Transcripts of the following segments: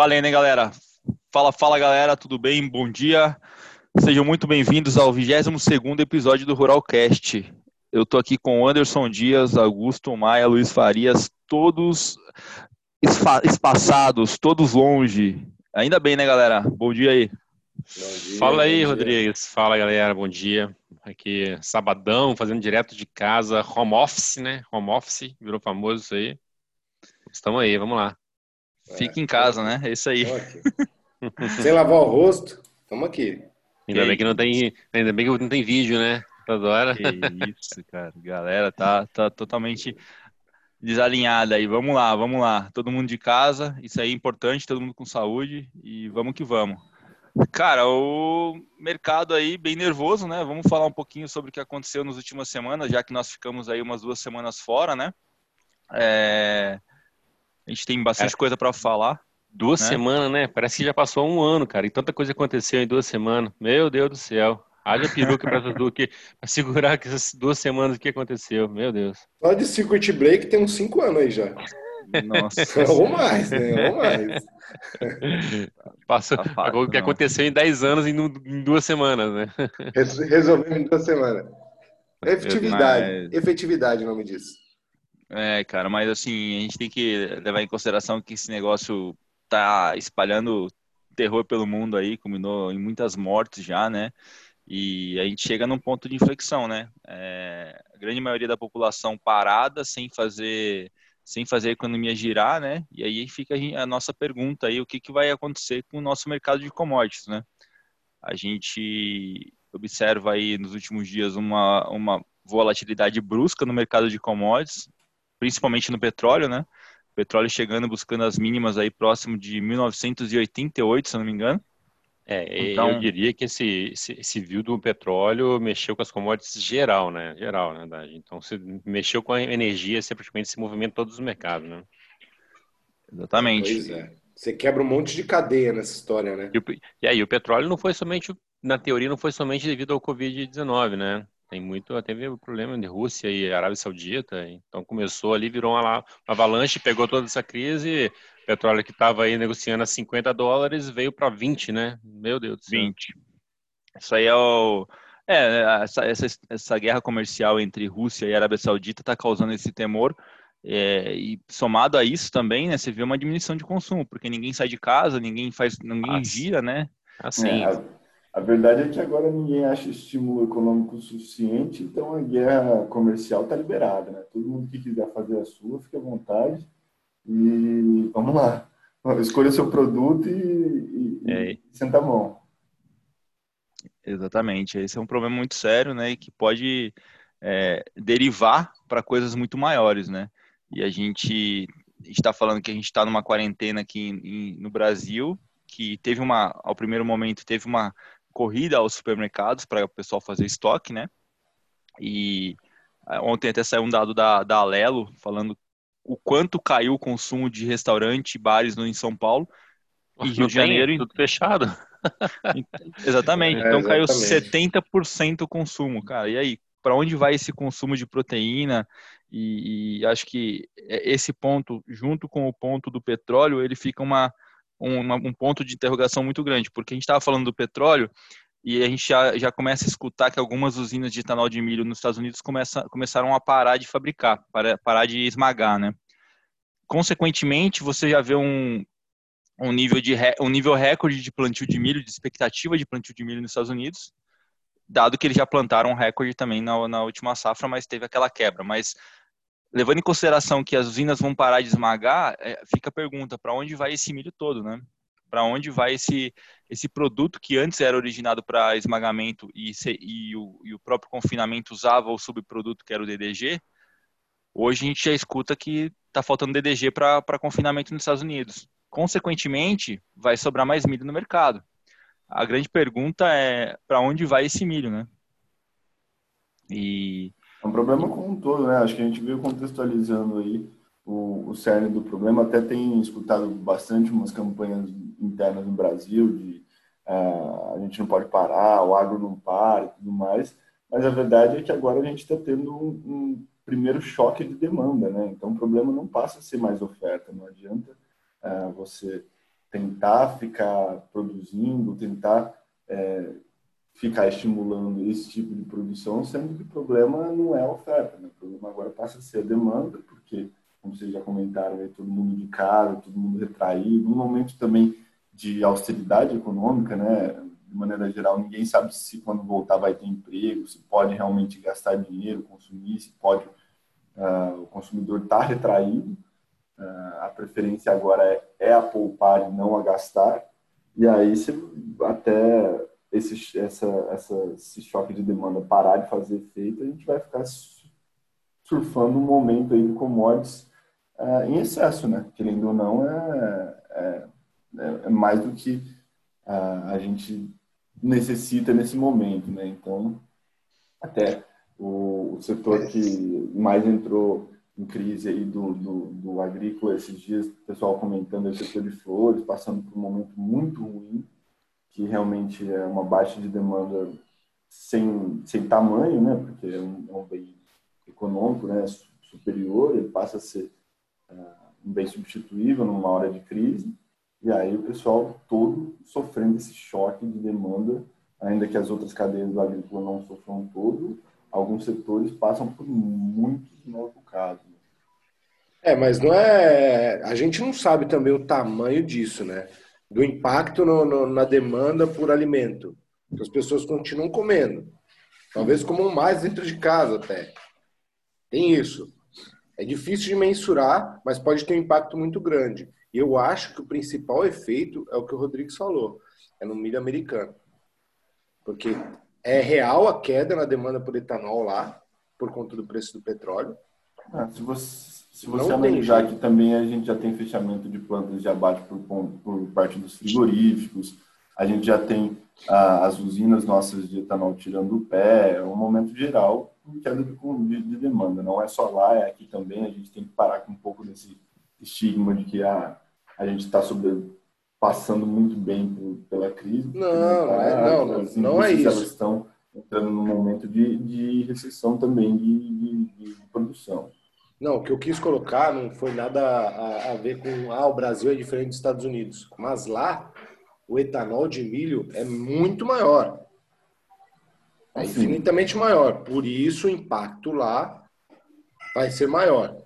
Valendo, hein, galera? Fala, fala, galera, tudo bem? Bom dia. Sejam muito bem-vindos ao 22º episódio do Ruralcast. Eu tô aqui com Anderson Dias, Augusto Maia, Luiz Farias, todos espaçados, todos longe. Ainda bem, né, galera? Bom dia aí. Dia, Fala aí, Rodrigues. Fala, galera. Bom dia. Aqui, sabadão, fazendo direto de casa, home office, né? Home office, virou famoso isso aí. Estamos aí, vamos lá. Fique em casa, né? É isso aí. Sem lavar o rosto, estamos aqui. Ainda bem que não tem, ainda bem que não tem vídeo, né? Toda hora. Que isso, cara. Galera, tá, tá totalmente desalinhada aí. Vamos lá, vamos lá. Todo mundo de casa, isso aí é importante, todo mundo com saúde e vamos que vamos. Cara, o mercado aí bem nervoso, né? Vamos falar um pouquinho sobre o que aconteceu nas últimas semanas, já que nós ficamos aí umas duas semanas fora, né? É... A gente tem bastante coisa para falar. Duas né? semanas, né? Parece que já passou um ano, cara. E tanta coisa aconteceu em duas semamas. Meu Deus do céu. Haja peruca para para segurar que essas duas semanas o que aconteceu. Meu Deus. Só de circuit break tem uns cinco anos aí já. Nossa. Ou mais, né? Ou mais. Passa tá o que aconteceu em 10 anos em, em duas semanas, né? Resolvemos em duas semanas. Efetividade. Mas... Efetividade, o nome disso. É, cara, mas assim, a gente tem que levar em consideração que esse negócio tá espalhando terror pelo mundo aí, culminou em muitas mortes já, né? E a gente chega num ponto de inflexão, né? É, a grande maioria da população parada, sem fazer sem fazer a economia girar, né? E aí fica a nossa pergunta aí, o que, que vai acontecer com o nosso mercado de commodities, né? A gente observa aí nos últimos dias uma, uma volatilidade brusca no mercado de commodities, principalmente no petróleo, né? O petróleo chegando, buscando as mínimas aí próximo de 1988, se não me engano. É, então, eu diria que esse, esse, esse view do petróleo mexeu com as commodities geral, né? Geral, né? Então, se mexeu com a energia, você praticamente se movimenta todos os mercados, né? Exatamente. Pois é. Você quebra um monte de cadeia nessa história, né? E, e aí, o petróleo não foi somente, na teoria, não foi somente devido ao Covid-19, né? Tem muito, teve o problema de Rússia e Arábia Saudita, então começou ali, virou uma, uma avalanche, pegou toda essa crise, petróleo que estava aí negociando a 50 dólares veio para 20, né? Meu Deus do céu. 20. Isso aí é o. É, essa, essa, essa guerra comercial entre Rússia e Arábia Saudita está causando esse temor. É, e somado a isso também, né, você vê uma diminuição de consumo, porque ninguém sai de casa, ninguém faz, ninguém ah, gira, né? Assim. É, a verdade é que agora ninguém acha estímulo econômico suficiente, então a guerra comercial está liberada, né? Todo mundo que quiser fazer a sua, fique à vontade e vamos lá. Escolha seu produto e, e, é. e senta a mão. Exatamente. Esse é um problema muito sério, né? E que pode é, derivar para coisas muito maiores, né? E a gente está falando que a gente está numa quarentena aqui em, no Brasil, que teve uma, ao primeiro momento, teve uma corrida aos supermercados para o pessoal fazer estoque, né? E é, ontem até saiu um dado da, da Alelo falando o quanto caiu o consumo de restaurante e bares no, em São Paulo. E Rio de Janeiro. Tudo fechado. exatamente. É, então caiu exatamente. 70% o consumo, cara. E aí, para onde vai esse consumo de proteína? E, e, acho que esse ponto, junto com o ponto do petróleo, ele fica uma, um, um ponto de interrogação muito grande, porque a gente estava falando do petróleo e a gente já, já começa a escutar que algumas usinas de etanol de milho nos Estados Unidos começa, começaram a parar de fabricar, para, parar de esmagar, né? Consequentemente, você já vê um, um, nível de, um nível recorde de plantio de milho, de expectativa de plantio de milho nos Estados Unidos, dado que eles já plantaram um recorde também na, na última safra, mas teve aquela quebra. Mas levando em consideração que as usinas vão parar de esmagar, é, fica a pergunta, para onde vai esse milho todo, né? Para onde vai esse, esse produto que antes era originado para esmagamento e, e, o, e, o, próprio confinamento usava o subproduto que era o DDG? Hoje a gente já escuta que está faltando DDG para confinamento nos Estados Unidos. Consequentemente, vai sobrar mais milho no mercado. A grande pergunta é para onde vai esse milho, né? E é um problema como um todo, né? Acho que a gente veio contextualizando aí o, o cerne do problema. Até tem escutado bastante umas campanhas internas no Brasil de uh, a gente não pode parar, o agro não para e tudo mais. Mas a verdade é que agora a gente está tendo um, um, primeiro choque de demanda, né? Então o problema não passa a ser mais oferta. Não adianta uh, você tentar ficar produzindo, tentar é, ficar estimulando esse tipo de produção, sendo que o problema não é a oferta, né? o problema agora passa a ser a demanda, porque, como vocês já comentaram, é todo mundo de casa, todo mundo retraído, um momento também de austeridade econômica, né? de maneira geral, ninguém sabe se quando voltar vai ter emprego, se pode realmente gastar dinheiro, consumir, se pode uh, o consumidor estar tá retraído. Uh, a preferência agora é, é, a poupar e não a gastar. E aí, se até esse, essa, essa, esse choque de demanda parar de fazer efeito, a gente vai ficar surfando um momento aí de commodities uh, em excesso, né? Querendo ou não, é, é, é mais do que a gente necessita nesse momento, né? Então, até o, o setor que mais entrou em crise aí do, do, do, agrícola esses dias, o pessoal comentando o setor de flores, passando por um momento muito ruim, que realmente é uma baixa de demanda sem, sem tamanho, né? Porque é um, é um bem econômico, né? Superior, ele passa a ser uh, um bem substituível numa hora de crise. E aí o pessoal todo sofrendo esse choque de demanda, ainda que as outras cadeias do agrícola não sofram todo, alguns setores passam por muitos. Né? É, mas não é. A gente não sabe também o tamanho disso, né? Do impacto no, no, na demanda por alimento. As pessoas continuam comendo. Talvez comam mais dentro de casa até. Tem isso. É difícil de mensurar, mas pode ter um impacto muito grande. E eu acho que o principal efeito é o que o Rodrigues falou, é no milho americano. Porque é real a queda na demanda por etanol lá, por conta do preço do petróleo. Ah, se você, se você analisar que também a gente já tem fechamento de plantas de abate por, por parte dos frigoríficos, a gente já tem ah, as usinas nossas de etanol tirando o pé, é um momento geral de queda de, de, de demanda. Não é só lá, é aqui também. A gente tem que parar com um pouco desse estigma de que ah, a gente está passando muito bem por, pela crise. Não, não, é, não, não, não é isso. Elas estão entrando num momento de, de recessão também de, de, de, produção. Não, o que eu quis colocar não foi nada a, a, ver com ah, o Brasil é diferente dos Estados Unidos, mas lá o etanol de milho é muito maior. É infinitamente maior. Por isso o impacto lá vai ser maior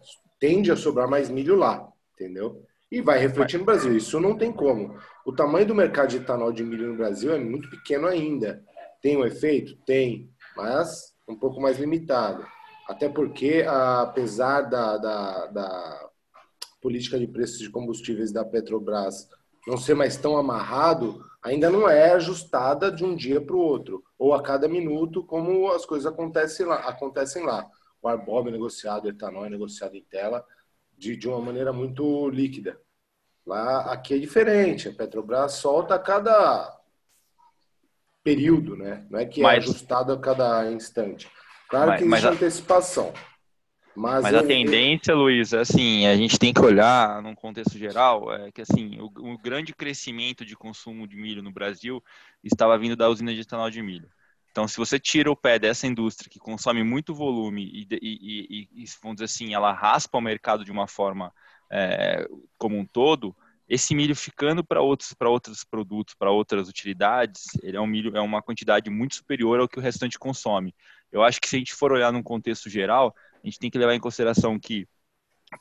tende a sobrar mais milho lá, entendeu? E vai refletir no Brasil. Isso não tem como. O tamanho do mercado de etanol de milho no Brasil é muito pequeno ainda. Tem um efeito? Tem, mas um pouco mais limitado. Até porque, apesar da, da, da política de preços de combustíveis da Petrobras não ser mais tão amarrado, ainda não é ajustada de um dia para o outro, ou a cada minuto, como as coisas acontecem lá. Acontecem lá o Arbob é negociado, o etanol é negociado em tela de, de uma maneira muito líquida. Lá, aqui é diferente, a Petrobras solta a cada período, né? Não é que é mas, ajustado a cada instante. Claro mas, que existe mas, antecipação. Mas, mas eu, a tendência. Luiz, é assim, a gente tem que olhar num contexto geral, é que assim, o, o grande crescimento de consumo de milho no Brasil estava vindo da usina de etanol de milho. Então, se você tira o pé dessa indústria que consome muito volume e, e, e, e vamos dizer assim, ela raspa o mercado de uma forma é, como um todo, esse milho ficando para outros, para outros produtos, para outras utilidades, ele é um milho, é uma quantidade muito superior ao que o restante consome. Eu acho que se a gente for olhar num contexto geral, a gente tem que levar em consideração que,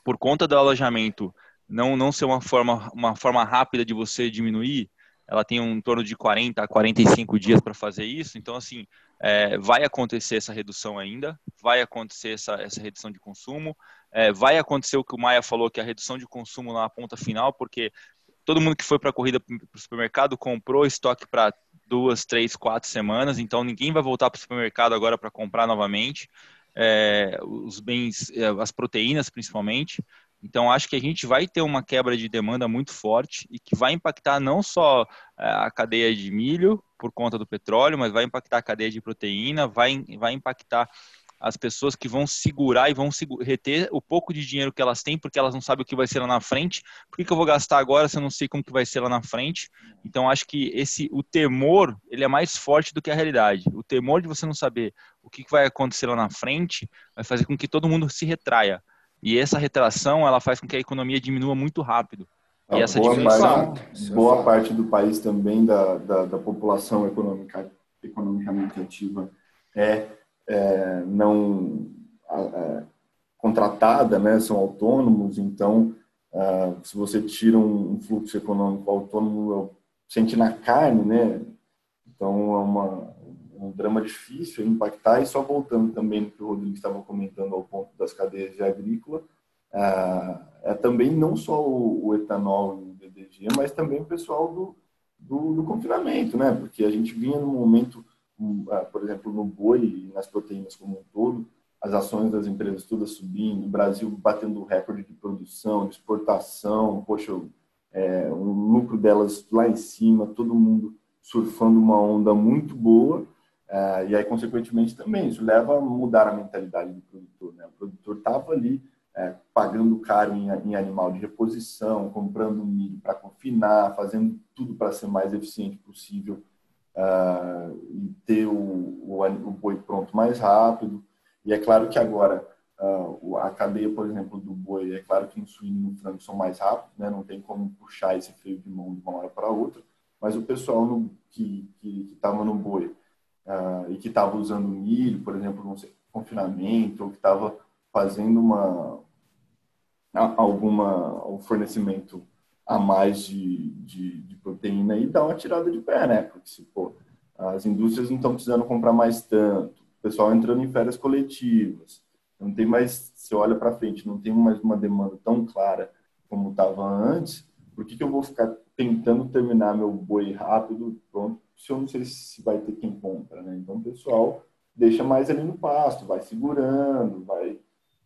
por conta do alojamento não, não ser uma forma, uma forma rápida de você diminuir, ela tem um torno de 40 a 45 dias para fazer isso. Então, assim, é, vai acontecer essa redução ainda, vai acontecer essa, essa redução de consumo, é, vai acontecer o que o Maia falou, que é a redução de consumo na ponta final, porque todo mundo que foi para a corrida para o supermercado comprou estoque para duas, três, quatro semanas, então ninguém vai voltar para o supermercado agora para comprar novamente. É, os bens, é, as proteínas principalmente. Então, acho que a gente vai ter uma quebra de demanda muito forte e que vai impactar não só é, a cadeia de milho por conta do petróleo, mas vai impactar a cadeia de proteína, vai, vai impactar as pessoas que vão segurar e vão reter o pouco de dinheiro que elas têm, porque elas não sabem o que vai ser lá na frente. Por que, que eu vou gastar agora se eu não sei como que vai ser lá na frente? Então, acho que esse o temor ele é mais forte do que a realidade. O temor de você não saber o que, que vai acontecer lá na frente vai fazer com que todo mundo se retraia. E essa retração ela faz com que a economia diminua muito rápido. E essa boa parte, boa parte do país também, da, da, da população econômica, economicamente ativa, é, é não é, contratada, né, são autônomos, então, se você tira um, um, fluxo econômico autônomo, sente na carne, né, então é uma, um drama difícil impactar, e só voltando também no que o Rodrigo estava comentando ao ponto das cadeias de agrícola, é também não só o, o etanol e o DDG, mas também o pessoal do, do, do confinamento, né, porque a gente vinha num momento, por exemplo, no boi e nas proteínas como um todo, as ações das empresas todas subindo, o Brasil batendo recorde de produção, de exportação, poxa, é, um lucro delas lá em cima, todo mundo surfando uma onda muito boa, é, e aí, consequentemente, também isso leva a mudar a mentalidade do produtor. Né? O produtor estava ali é, pagando caro em, em, animal de reposição, comprando milho para confinar, fazendo tudo para ser mais eficiente possível uh, e ter o, o, o boi pronto mais rápido. E é claro que agora uh, a cadeia, por exemplo, do boi, é claro que no suíno e no frango são mais rápidos, né? não tem como puxar esse freio de mão de uma hora para outra, mas o pessoal no, que estava no boi uh, e que estava usando milho, por exemplo, no confinamento, ou que estava fazendo uma alguma um fornecimento a mais de, de, de, proteína e dá uma tirada de pé, né? Porque se pô, as indústrias não estão precisando comprar mais tanto, pessoal entrando em férias coletivas. Não tem mais, você olha para frente, não tem mais uma demanda tão clara como estava antes. Por que, que eu vou ficar tentando terminar meu boi rápido, pronto, se eu não sei se vai ter quem compra, né? Então, o pessoal deixa mais ali no pasto, vai segurando, vai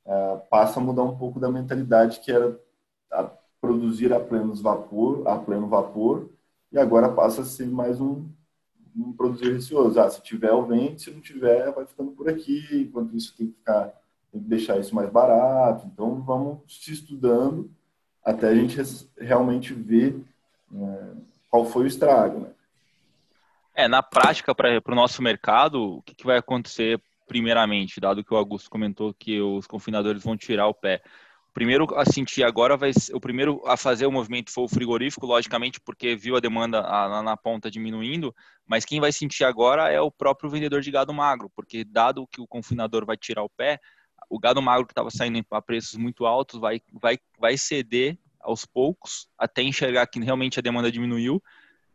uh, passa a mudar um pouco da mentalidade que era a produzir a pleno vapor, a pleno vapor, e agora passa a ser mais um não produzir receoso. Ah, se tiver, o vende, se não tiver, vai ficando por aqui. Enquanto isso, tem que ficar, tem que deixar isso mais barato. Então, vamos se estudando até a gente realmente ver né, qual foi o estrago. Né? É, na prática, para o nosso mercado, o que, que vai acontecer primeiramente, dado que o Augusto comentou que os confinadores vão tirar o pé? Primeiro a sentir agora vai ser, o primeiro a fazer o movimento foi o frigorífico, logicamente, porque viu a demanda a, na ponta diminuindo, mas quem vai sentir agora é o próprio vendedor de gado magro, porque dado que o confinador vai tirar o pé, o gado magro que estava saindo a preços muito altos vai, vai, vai ceder aos poucos até enxergar que realmente a demanda diminuiu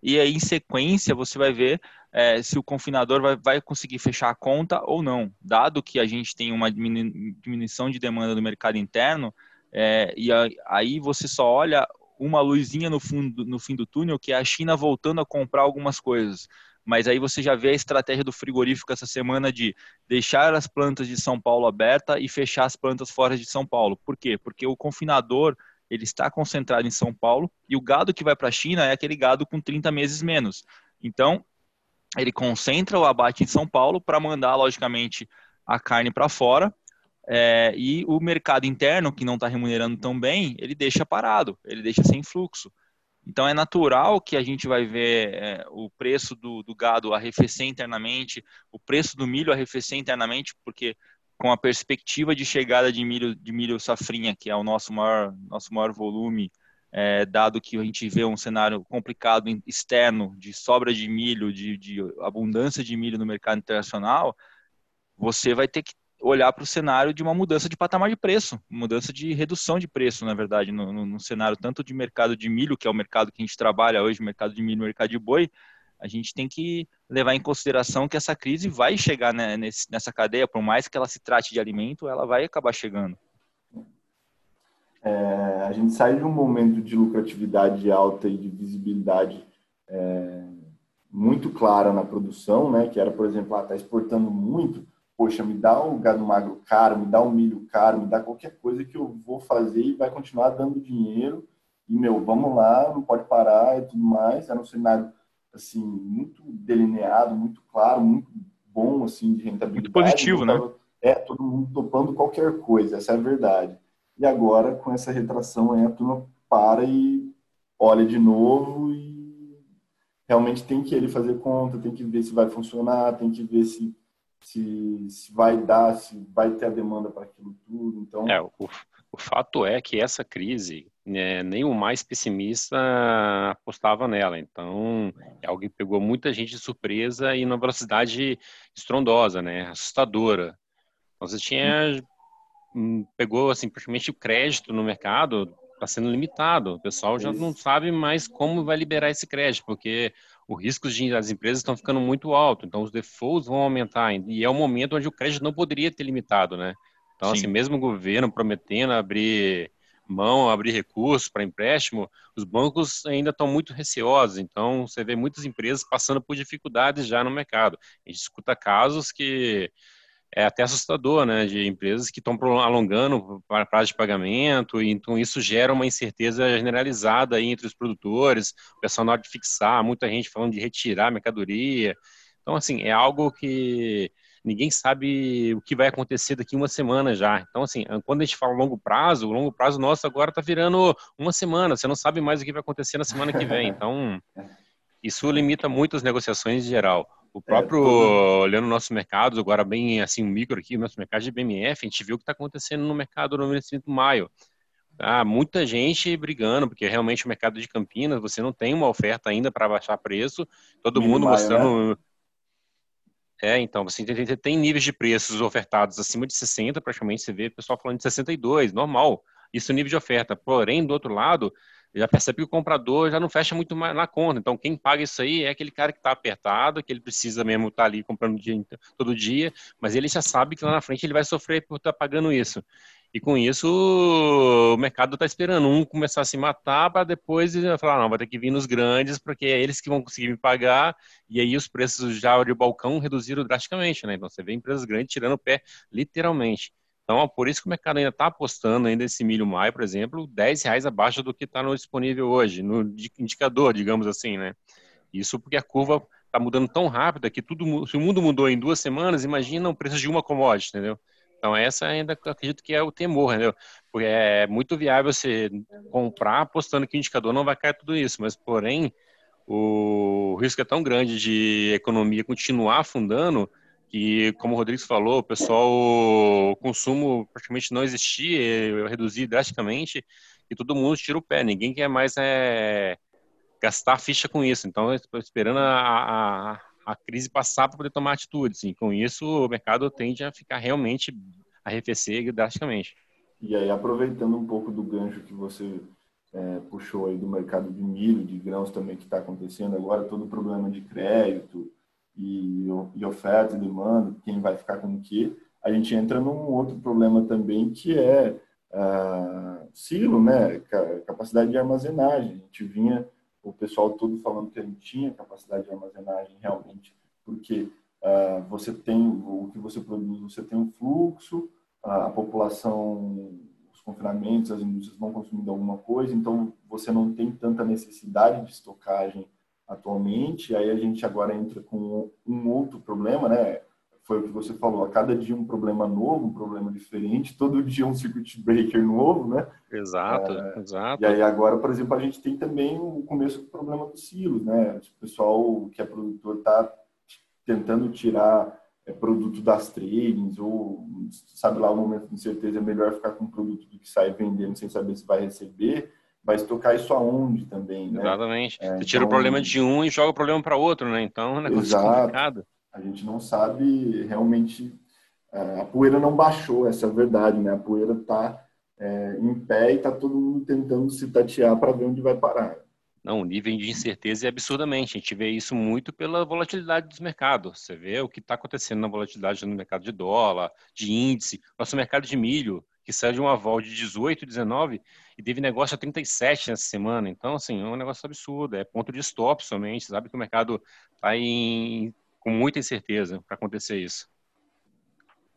e aí em sequência você vai ver é, se o confinador vai, vai conseguir fechar a conta ou não. Dado que a gente tem uma diminuição de demanda do mercado interno, é, e aí você só olha uma luzinha no, fundo, no fim do túnel, que é a China voltando a comprar algumas coisas. Mas aí você já vê a estratégia do frigorífico essa semana de deixar as plantas de São Paulo aberta e fechar as plantas fora de São Paulo. Por quê? Porque o confinador ele está concentrado em São Paulo e o gado que vai para a China é aquele gado com 30 meses menos. Então, ele concentra o abate em São Paulo para mandar, logicamente, a carne para fora é, e o mercado interno, que não está remunerando tão bem, ele deixa parado, ele deixa sem fluxo. Então é natural que a gente vai ver é, o preço do, do, gado arrefecer internamente, o preço do milho arrefecer internamente, porque com a perspectiva de chegada de milho, de milho safrinha, que é o nosso maior, nosso maior volume, é, dado que a gente vê um cenário complicado externo de sobra de milho, de, de abundância de milho no mercado internacional, você vai ter que olhar para o cenário de uma mudança de patamar de preço, mudança de redução de preço, na verdade, no, no, no, cenário tanto de mercado de milho, que é o mercado que a gente trabalha hoje, mercado de milho, mercado de boi, a gente tem que levar em consideração que essa crise vai chegar né, nesse, nessa cadeia, por mais que ela se trate de alimento, ela vai acabar chegando. É, a gente sai de um momento de lucratividade alta e de visibilidade é, muito clara na produção, né, que era, por exemplo, está ah, exportando muito, poxa, me dá um gado magro caro, me dá um milho caro, me dá qualquer coisa que eu vou fazer e vai continuar dando dinheiro. E, meu, vamos lá, não pode parar e tudo mais. Era um cenário, assim, muito delineado, muito claro, muito bom, assim, de rentabilidade. Muito positivo, né? É, todo mundo topando qualquer coisa, essa é a verdade. E agora, com essa retração aí, a turma para e olha de novo e realmente tem que ele fazer conta, tem que ver se vai funcionar, tem que ver se se, se vai dar, se vai ter a demanda para aquilo tudo. Então, é, o, O fato é que essa crise, né, nem o mais pessimista apostava nela. Então, é algo que pegou muita gente de surpresa e numa velocidade estrondosa, né, assustadora. Então, você tinha hum, pegou assim praticamente o crédito no mercado está sendo limitado. O pessoal já não sabe mais como vai liberar esse crédito, porque os riscos das empresas estão ficando muito altos. Então, os defaults vão aumentar. E é um momento onde o crédito não poderia ter limitado, né? Então, Sim. assim, mesmo o governo prometendo abrir mão, abrir recursos para empréstimo, os bancos ainda estão muito receosos. Então, você vê muitas empresas passando por dificuldades já no mercado. A gente escuta casos que é até assustador, né, de empresas que estão alongando para prazo de pagamento, e então isso gera uma incerteza generalizada aí entre os produtores, o pessoal na hora de fixar, muita gente falando de retirar mercadoria. Então, assim, é algo que ninguém sabe o que vai acontecer daqui uma semana já. Então, assim, quando a gente fala longo prazo, o longo prazo nosso agora está virando uma semana. Você não sabe mais o que vai acontecer na semana que vem. Então, isso limita muito as negociações em geral. O próprio, é, todo... olhando o nosso mercado, agora bem assim, um micro aqui, o nosso mercado de BMF, a gente viu o que está acontecendo no mercado no vencimento maio. Ah, muita gente brigando, porque realmente o mercado de Campinas, você não tem uma oferta ainda para baixar preço, todo mundo maio, mostrando né? É, então, você tem, tem, níveis de preços ofertados acima de 60, praticamente, você vê o pessoal falando de 62, normal. Isso é nível de oferta. Porém, do outro lado, já percebe que o comprador já não fecha muito mais na conta. Então, quem paga isso aí é aquele cara que está apertado, que ele precisa mesmo estar tá ali comprando dia, todo dia, mas ele já sabe que lá na frente ele vai sofrer por estar tá pagando isso. E com isso, o mercado está esperando um começar a se matar para depois falar, não, vai ter que vir nos grandes, porque é eles que vão conseguir me pagar, e aí os preços já de balcão reduziram drasticamente, né? Então você vê empresas grandes tirando o pé, literalmente. Então, por isso que o mercado ainda está apostando ainda esse milho maio, por exemplo, 10 reais abaixo do que está disponível hoje, no indicador, digamos assim, né? Isso porque a curva está mudando tão rápida que tudo, se o mundo mudou em duas semanas, imagina o preço de uma commodity, entendeu? Então, essa ainda acredito que é o temor, entendeu? Porque é muito viável você comprar apostando que o indicador não vai cair tudo isso, mas, porém, o risco é tão grande de economia continuar afundando que, como o Rodrigues falou, o pessoal, o consumo praticamente não existia, reduzir drasticamente, e todo mundo tira o pé, ninguém quer mais é, gastar ficha com isso. Então, estou esperando a, a a crise passar para poder tomar atitudes. E com isso, o mercado tende a ficar realmente arrefecer drasticamente. E aí, aproveitando um pouco do gancho que você é, puxou aí do mercado de milho, de grãos também que está acontecendo agora, todo o problema de crédito e, e oferta e demanda, quem vai ficar com o quê, a gente entra num outro problema também que é uh, silo, né? Capacidade de armazenagem. A gente vinha o pessoal todo falando que a gente tinha capacidade de armazenagem realmente, porque uh, você tem o que você produz, você tem um fluxo, a população, os confinamentos, as indústrias vão consumindo alguma coisa, então você não tem tanta necessidade de estocagem atualmente. Aí a gente agora entra com um outro problema, né? foi o que você falou, a cada dia um problema novo, um problema diferente, todo dia um circuit breaker novo, né? Exato, é, exato. E aí agora, por exemplo, a gente tem também o começo do problema dos silos, né? O pessoal que é produtor está tentando tirar é, produto das tradings ou sabe lá o momento de incerteza é melhor ficar com produto do que sair vendendo sem saber se vai receber vai estocar isso aonde também, né? Exatamente. É, Você tira então... o problema de um e joga o problema para outro, né? Então, é um negócio Exato. complicado. A gente não sabe realmente. É, a poeira não baixou, essa é a verdade, né? A poeira está é, em pé e está todo mundo tentando se tatear para ver onde vai parar. Não, o nível de incerteza é absurdamente. A gente vê isso muito pela volatilidade dos mercados. Você vê o que está acontecendo na volatilidade no mercado de dólar, de índice, nosso mercado de milho, que saiu de uma vol de 18, 19 e teve negócio a 37 nessa semana. Então, assim, é um negócio absurdo. É ponto de stop somente. Sabe que o mercado está com muita incerteza para acontecer isso.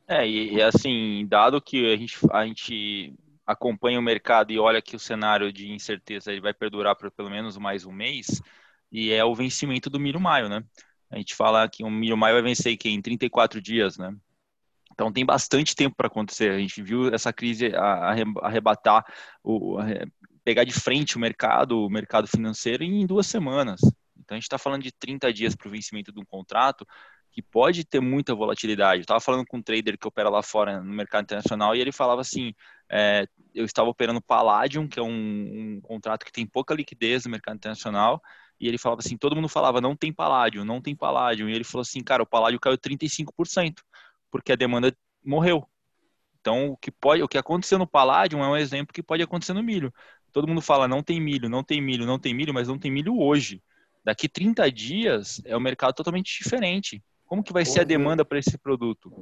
É, e, e, assim, dado que a gente, a gente acompanha o mercado e olha que o cenário de incerteza ele vai perdurar por pelo menos mais um mês, e é o vencimento do milho maio, né? A gente fala que o milho maio vai vencer em 34 dias, né? Então tem bastante tempo para acontecer. A gente viu essa crise arrebatar, pegar de frente o mercado, o mercado financeiro em duas semanas. Então a gente está falando de 30 dias para o vencimento de um contrato que pode ter muita volatilidade. Eu estava falando com um trader que opera lá fora no mercado internacional e ele falava assim: é, eu estava operando Palladium, que é um, um, contrato que tem pouca liquidez no mercado internacional, e ele falava assim: todo mundo falava, não tem Palladium, não tem Palladium. E ele falou assim: cara, o Palladium caiu 35%, porque a demanda morreu. Então, o que pode, o que aconteceu no Palladium é um exemplo que pode acontecer no milho. Todo mundo fala, não tem milho, não tem milho, não tem milho, mas não tem milho hoje. Daqui 30 dias é um mercado totalmente diferente. Como que vai ser a demanda para esse produto?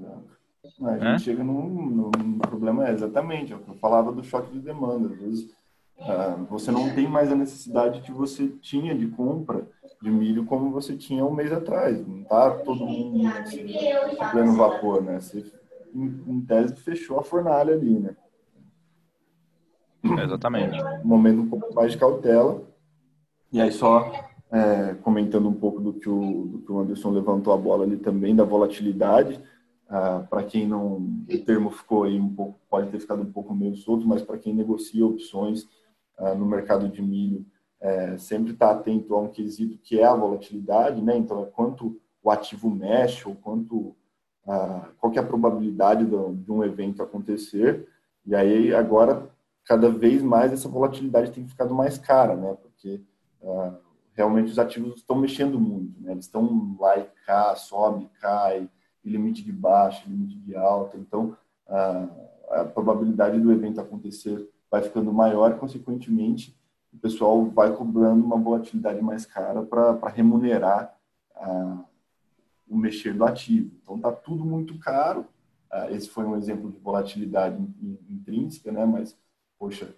A gente é? chega num, num, problema, é exatamente, é o que eu falava do choque de demanda. Às vezes, uh, você não tem mais a necessidade que você tinha de compra de milho como você tinha um mês atrás. Não está todo mundo assim, pleno vapor, né? Você, em, em, tese, fechou a fornalha ali, né? Exatamente. Um momento um pouco mais de cautela. E aí, só é, comentando um pouco do que, o, do que o Anderson levantou a bola ali também, da volatilidade. Ah, para quem não, o termo ficou aí um pouco, pode ter ficado um pouco meio solto, mas para quem negocia opções ah, no mercado de milho, é, sempre está atento a um quesito que é a volatilidade, né? Então, é quanto o ativo mexe ou quanto ah, qual é a probabilidade de um evento acontecer. E aí, agora, cada vez mais essa volatilidade tem ficado mais cara, né? Porque ah, realmente os ativos estão mexendo muito, né? Eles estão lá e cá, sobe, cai, limite de baixa, limite de alta. Então, a probabilidade do evento acontecer vai ficando maior consequentemente, o pessoal vai cobrando uma volatilidade mais cara para remunerar a, o mexer do ativo. Então, está tudo muito caro. esse foi um exemplo de volatilidade intrínseca, né? Mas, poxa,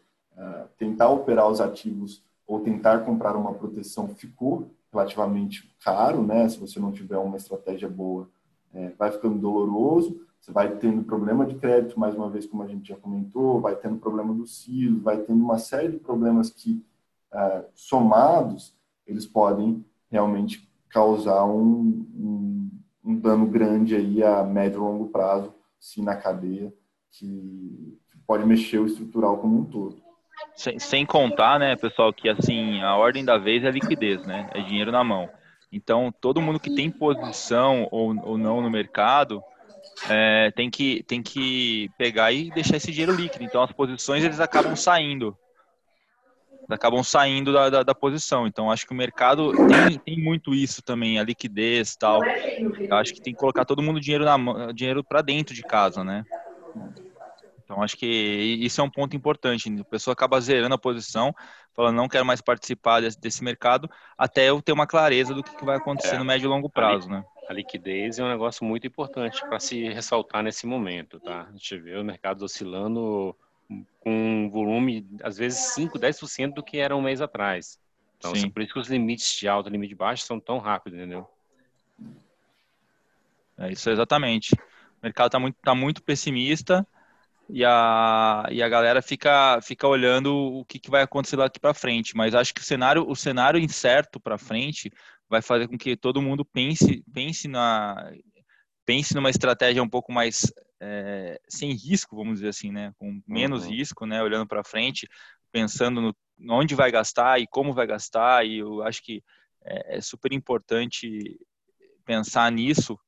tentar operar os ativos ou tentar comprar uma proteção ficou relativamente caro, né? Se você não tiver uma estratégia boa, é, vai ficando doloroso. Você vai tendo problema de crédito, mais uma vez, como a gente já comentou, vai tendo problema do CIO, vai tendo uma série de problemas que, é, somados, eles podem realmente causar um, um, um, dano grande aí a médio e longo prazo, se na cadeia, que, que pode mexer o estrutural como um todo. Sem, sem, contar, né, pessoal, que assim, a ordem da vez é liquidez, né? É dinheiro na mão. Então, todo mundo que tem posição ou, ou não no mercado é, tem, que, tem que pegar e deixar esse dinheiro líquido. Então, as posições eles acabam saindo. acabam saindo da, da, da, posição. Então, acho que o mercado tem, tem muito isso também, a liquidez tal. Eu acho que tem que colocar todo mundo dinheiro, na, dinheiro para dentro de casa, né? Então, acho que isso é um ponto importante. A pessoa acaba zerando a posição, falando, não quero mais participar desse, desse mercado, até eu ter uma clareza do que, que vai acontecer é, no médio e longo prazo, né? A liquidez é um negócio muito importante para se ressaltar nesse momento, tá? A gente vê o mercado oscilando com um volume, às vezes, 5, 10% do que era um mês atrás. Então, Sim. por isso que os limites de alta e limite de baixo são tão rápidos, entendeu? É isso exatamente. O mercado está muito, tá muito pessimista, e a, e a galera fica, fica olhando o que, que vai acontecer daqui para frente. Mas acho que o cenário, o cenário incerto para frente vai fazer com que todo mundo pense, pense, na, pense numa estratégia um pouco mais é, sem risco, vamos dizer assim, né? com menos uhum. risco, né? olhando para frente, pensando no onde vai gastar e como vai gastar. E eu acho que é, é super importante pensar nisso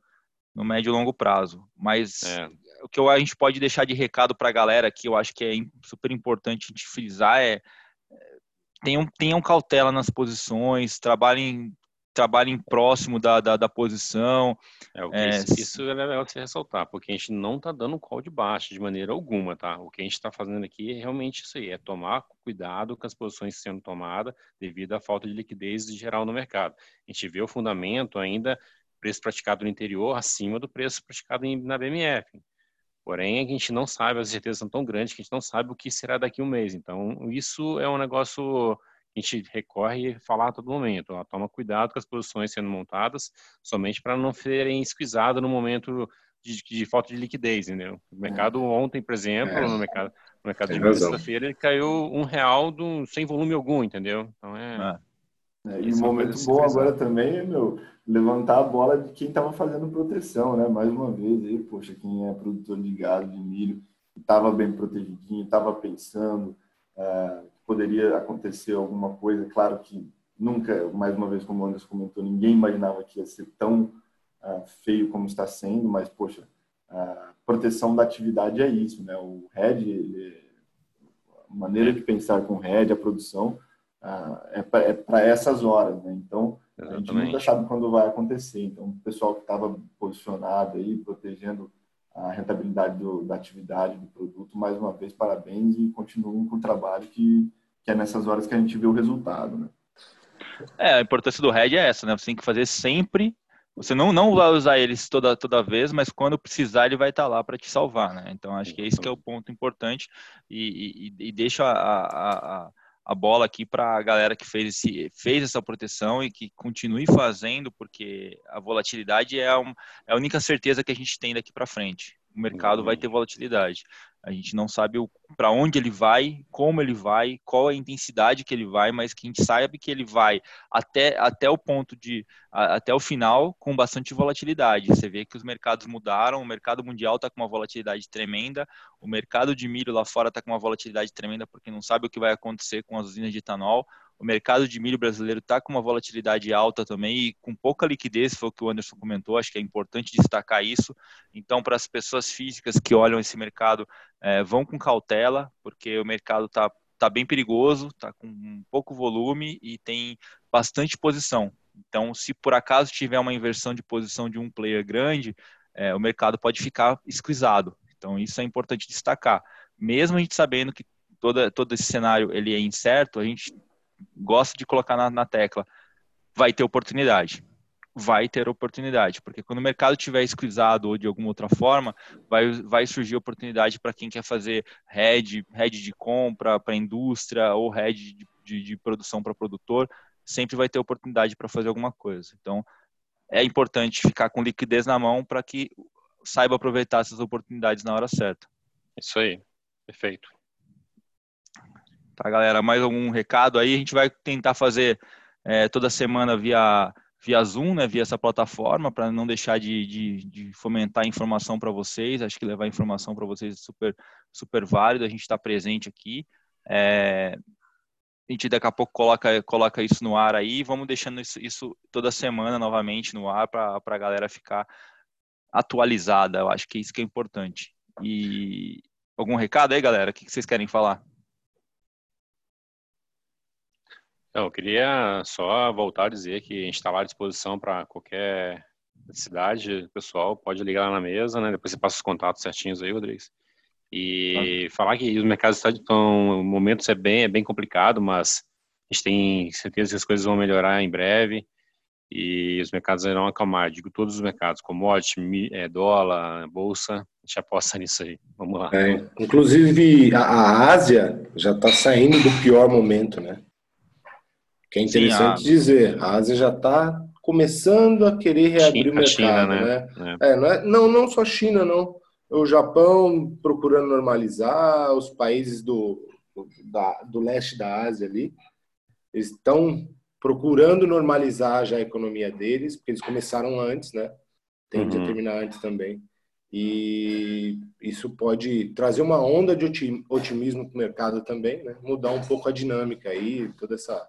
no médio e longo prazo. Mas é o que a gente pode deixar de recado para a galera que eu acho que é super importante a gente frisar é, é tenham, tenham cautela nas posições, trabalhem trabalhem próximo da, da, da posição. É, é, isso, isso é legal de se ressaltar, porque a gente não está dando call de baixo de maneira alguma, tá? O que a gente está fazendo aqui é realmente isso aí, é tomar cuidado com as posições sendo tomadas devido à falta de liquidez geral no mercado. A gente vê o fundamento ainda, preço praticado no interior acima do preço praticado na BMF. Porém, a gente não sabe, as certezas são tão grandes que a gente não sabe o que será daqui a um mês. Então, isso é um negócio que a gente recorre e falar a todo momento. Ó, toma cuidado com as posições sendo montadas, somente para não serem esquisadas no momento de, de, falta de liquidez, entendeu? O mercado ontem, por exemplo, é. no mercado, no mercado de sexta-feira, ele caiu um real do, sem volume algum, entendeu? Então, é... é. e um momento bom agora também é, meu, levantar a bola de quem estava fazendo proteção, né? Mais uma vez aí, poxa, quem é produtor de gado, de milho, estava bem protegidinho, estava pensando uh, que poderia acontecer alguma coisa. Claro que nunca, mais uma vez, como o Anderson comentou, ninguém imaginava que ia ser tão, uh, feio como está sendo, mas, poxa, a proteção da atividade é isso, né? O RED, ele, a maneira de pensar com o RED, a produção, é para é essas horas, né? Então, Exatamente. a gente nunca sabe quando vai acontecer. Então, o pessoal que estava posicionado aí, protegendo a rentabilidade do, da atividade, do produto, mais uma vez, parabéns e continuem com o trabalho que, que é nessas horas que a gente vê o resultado, né? É, a importância do RED é essa, né? Você tem que fazer sempre. Você não, não vai usar eles toda, toda vez, mas quando precisar, ele vai estar lá para te salvar, né? Então, acho que esse que é o ponto importante e, e, e deixa a, a, a bola aqui para a galera que fez, esse, fez essa proteção e que continue fazendo, porque a volatilidade é, um, é a única certeza que a gente tem daqui para frente. O mercado vai ter volatilidade. A gente não sabe para onde ele vai, como ele vai, qual a intensidade que ele vai, mas que a gente sabe que ele vai até, até o ponto de a, até o final com bastante volatilidade. Você vê que os mercados mudaram, o mercado mundial está com uma volatilidade tremenda, o mercado de milho lá fora está com uma volatilidade tremenda porque não sabe o que vai acontecer com as usinas de etanol. O mercado de milho brasileiro está com uma volatilidade alta também e com pouca liquidez, foi o que o Anderson comentou, acho que é importante destacar isso. Então, para as pessoas físicas que olham esse mercado, é, vão com cautela, porque o mercado está tá bem perigoso, está com pouco volume e tem bastante posição. Então, se por acaso tiver uma inversão de posição de um player grande, é, o mercado pode ficar esquisado. Então, isso é importante destacar. Mesmo a gente sabendo que toda, todo esse cenário ele é incerto, a gente gosta de colocar na, na tecla, vai ter oportunidade. Vai ter oportunidade, porque quando o mercado estiver esquisado ou de alguma outra forma, vai, vai surgir oportunidade para quem quer fazer head, head de compra para indústria ou head de, de, de produção para produtor, sempre vai ter oportunidade para fazer alguma coisa. Então, é importante ficar com liquidez na mão para que saiba aproveitar essas oportunidades na hora certa. Isso aí, perfeito. Tá, galera? Mais algum recado aí? A gente vai tentar fazer é, toda semana via, via Zoom, né? Via essa plataforma, para não deixar de, de, de fomentar informação para vocês. Acho que levar informação para vocês é super, super válido. A gente está presente aqui. É, a gente daqui a pouco coloca, coloca isso no ar aí. Vamos deixando isso, isso toda semana novamente no ar para a galera ficar atualizada. Eu acho que isso que é importante. E algum recado aí, galera? O que vocês querem falar? Eu queria só voltar a dizer que a gente está lá à disposição para qualquer cidade, pessoal, pode ligar lá na mesa, né? Depois você passa os contatos certinhos aí, Rodrigues. E ah. falar que os mercados estão, o momento é bem, é bem complicado, mas a gente tem certeza que as coisas vão melhorar em breve e os mercados irão acalmar. Digo todos os mercados, commodity, é, dólar, bolsa, a gente aposta nisso aí. Vamos lá. É, inclusive, a Ásia já está saindo do pior momento, né? Que é interessante Sim, dizer, a Ásia já está começando a querer reabrir China, o mercado, China, né? né? É. É, não, é, não, não só China, não. O Japão procurando normalizar, os países do, da, do leste da Ásia ali estão procurando normalizar já a economia deles, porque eles começaram antes, né? Tem uhum. que terminar antes também. E isso pode trazer uma onda de otimismo para o mercado também, né? Mudar um pouco a dinâmica aí, toda essa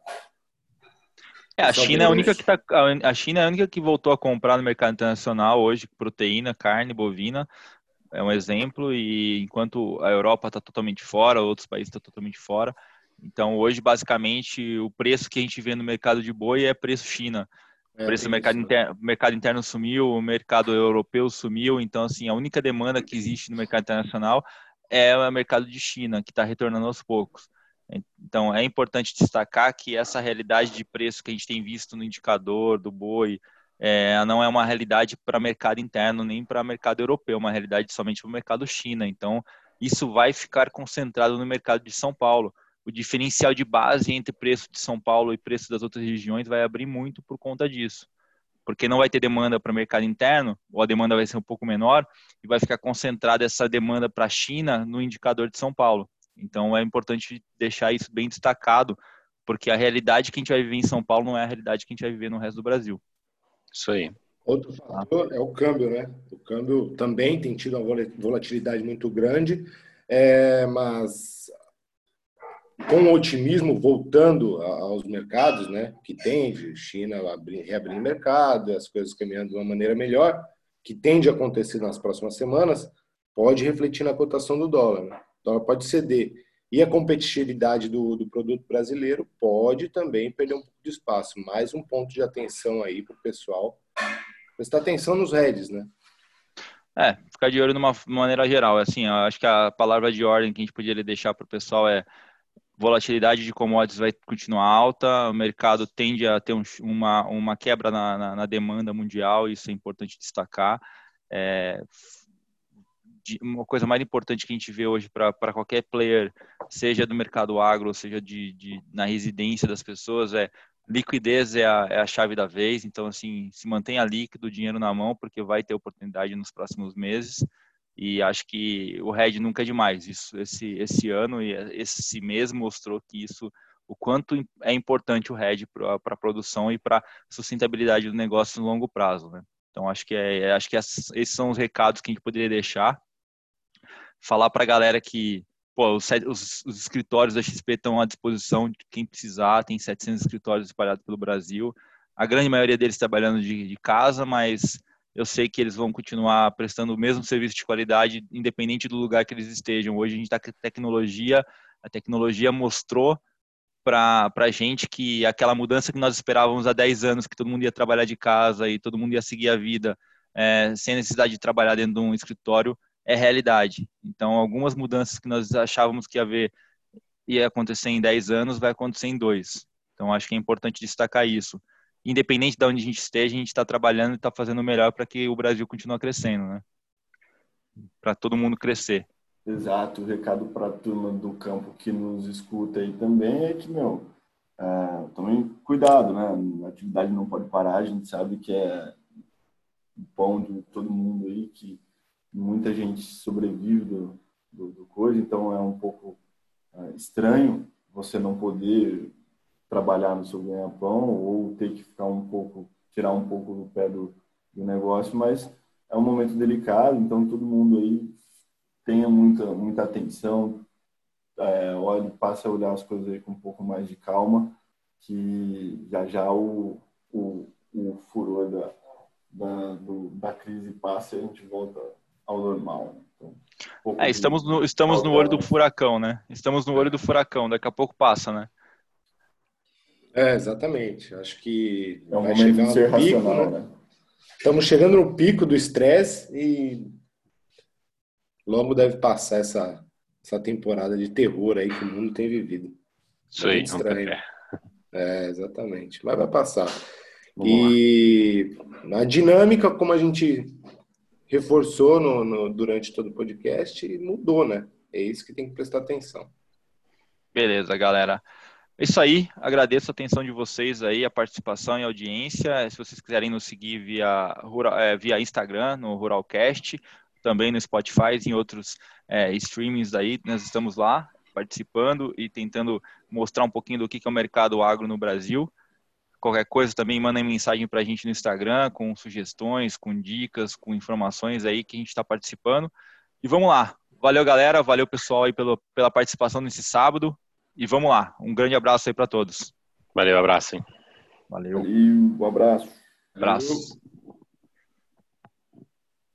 é, a China é a única que tá, a China é a única que voltou a comprar no mercado internacional hoje proteína, carne bovina. É um exemplo e enquanto a Europa está totalmente fora, outros países estão totalmente fora. Então hoje basicamente o preço que a gente vê no mercado de boi é preço China. É, o preço do mercado interno, mercado interno sumiu, o mercado europeu sumiu. Então assim a única demanda que existe no mercado internacional é o mercado de China que está retornando aos poucos. Então, é importante destacar que essa realidade de preço que a gente tem visto no indicador do boi é, não é uma realidade para mercado interno nem para mercado europeu, é uma realidade somente para o mercado China. Então, isso vai ficar concentrado no mercado de São Paulo. O diferencial de base entre preço de São Paulo e preço das outras regiões vai abrir muito por conta disso. Porque não vai ter demanda para o mercado interno, ou a demanda vai ser um pouco menor, e vai ficar concentrada essa demanda para a China no indicador de São Paulo. Então é importante deixar isso bem destacado, porque a realidade que a gente vai viver em São Paulo não é a realidade que a gente vai viver no resto do Brasil. Isso aí. Outro fator é o câmbio, né? O câmbio também tem tido uma volatilidade muito grande, é, mas com otimismo voltando aos mercados, né, que tende, China reabrindo mercado, as coisas caminhando de uma maneira melhor, que tende a acontecer nas próximas semanas, pode refletir na cotação do dólar. Né? O dólar pode ceder. E a competitividade do, do produto brasileiro pode também perder um pouco de espaço. Mais um ponto de atenção aí para o pessoal. Prestar atenção nos heads, né? É, ficar de olho de uma maneira geral. Assim, eu acho que a palavra de ordem que a gente poderia deixar para o pessoal é volatilidade de commodities vai continuar alta, o mercado tende a ter um, uma, uma quebra na, na, na, demanda mundial, isso é importante destacar. É, uma coisa mais importante que a gente vê hoje para qualquer player, seja do mercado agro, seja de, de, na residência das pessoas, é liquidez é a, é a chave da vez. Então, assim, se mantenha líquido, o dinheiro na mão, porque vai ter oportunidade nos próximos meses. E acho que o Red nunca é demais. Isso, esse, esse ano e esse mês mostrou que isso, o quanto é importante o Red para a produção e para a sustentabilidade do negócio no longo prazo. Né? Então, acho que, é, acho que esses são os recados que a gente poderia deixar falar para a galera que pô, os, os, os, escritórios da XP estão à disposição de quem precisar, tem 700 escritórios espalhados pelo Brasil, a grande maioria deles trabalhando de, de casa, mas eu sei que eles vão continuar prestando o mesmo serviço de qualidade, independente do lugar que eles estejam. Hoje a gente está com tecnologia, a tecnologia mostrou para a gente que aquela mudança que nós esperávamos há 10 anos, que todo mundo ia trabalhar de casa e todo mundo ia seguir a vida é, sem necessidade de trabalhar dentro de um escritório, é realidade. Então, algumas mudanças que nós achávamos que ia haver ia acontecer em 10 anos, vai acontecer em dois. Então, acho que é importante destacar isso. Independente de onde a gente esteja, a gente está trabalhando e está fazendo o melhor para que o Brasil continue crescendo, né? Para todo mundo crescer. Exato. O recado para a turma do campo que nos escuta aí também é que, meu, é, também cuidado, né? A atividade não pode parar, a gente sabe que é o pão de todo mundo aí, que muita gente sobrevive do, do, do coisa, então é um pouco é, estranho você não poder trabalhar no seu ganha-pão ou ter que ficar um pouco, tirar um pouco do pé do, do negócio, mas é um momento delicado, então todo mundo aí tenha muita, muita atenção, é, olhe, passe a olhar as coisas aí com um pouco mais de calma, que já já o, o, o furor da, da, do, da crise passa e a gente volta ao normal. Então, um é, estamos no, estamos no olho do furacão, né? Estamos no olho do furacão, daqui a pouco passa, né? É, exatamente. Acho que é um vai momento de ser pico, racional, né? né? Estamos chegando no pico do estresse e logo deve passar essa, essa temporada de terror aí que o mundo tem vivido. Isso aí, estranho. É, exatamente. Mas vai passar. Vamos e lá. a dinâmica, como a gente reforçou no, no, durante todo o podcast e mudou, né? É isso que tem que prestar atenção. Beleza, galera. É isso aí, agradeço a atenção de vocês aí, a participação e audiência. Se vocês quiserem nos seguir via, é, via Instagram, no Ruralcast, também no Spotify e em outros é, streamings aí, nós estamos lá participando e tentando mostrar um pouquinho do que é o mercado agro no Brasil. Qualquer coisa também mandem mensagem para a gente no Instagram com sugestões, com dicas, com informações aí que a gente está participando. E vamos lá. Valeu, galera. Valeu, pessoal, aí pelo, pela participação nesse sábado. E vamos lá. Um grande abraço aí para todos. Valeu, abraço. Hein? Valeu. E um abraço. Abraço.